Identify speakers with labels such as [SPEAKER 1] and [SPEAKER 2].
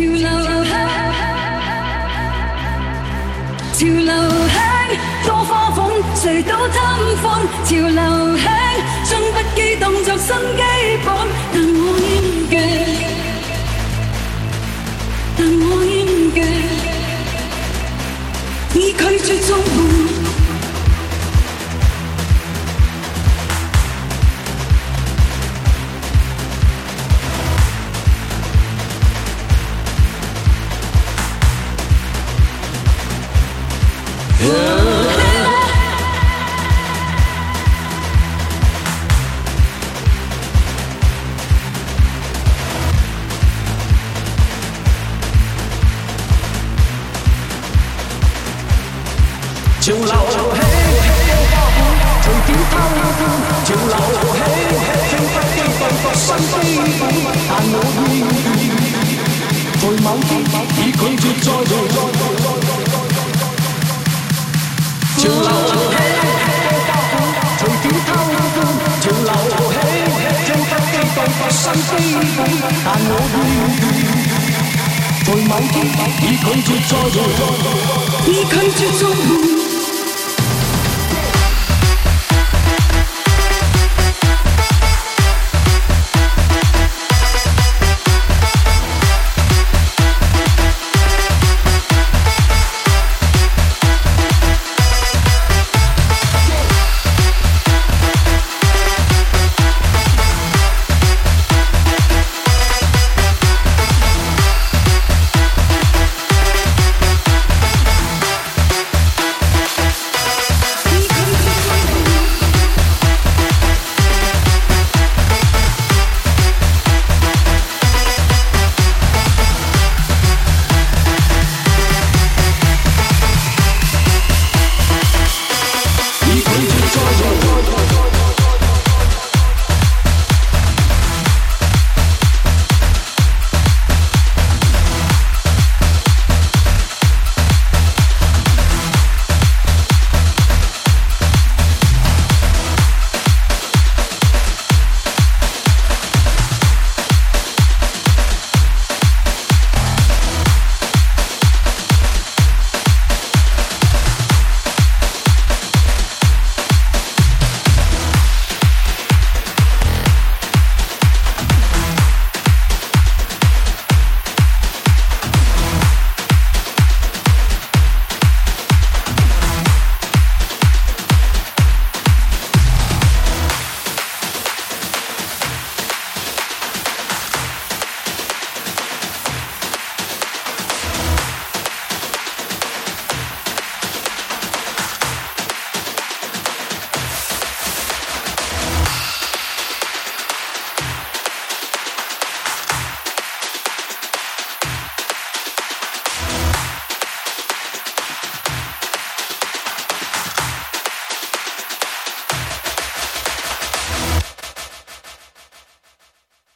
[SPEAKER 1] 潮流兴，潮流兴，多花款，谁都贪欢。潮流兴，将不羁当作新基本，但我厌倦，但我厌倦，已拒绝从。
[SPEAKER 2] 潮流起起花鼓，隨便偷歡。潮流起起，正發生發生悲變，但我已意，在某天已拒絕再遇。新基本，但我會在某天已拒絕再做，
[SPEAKER 1] 已拒絕再做。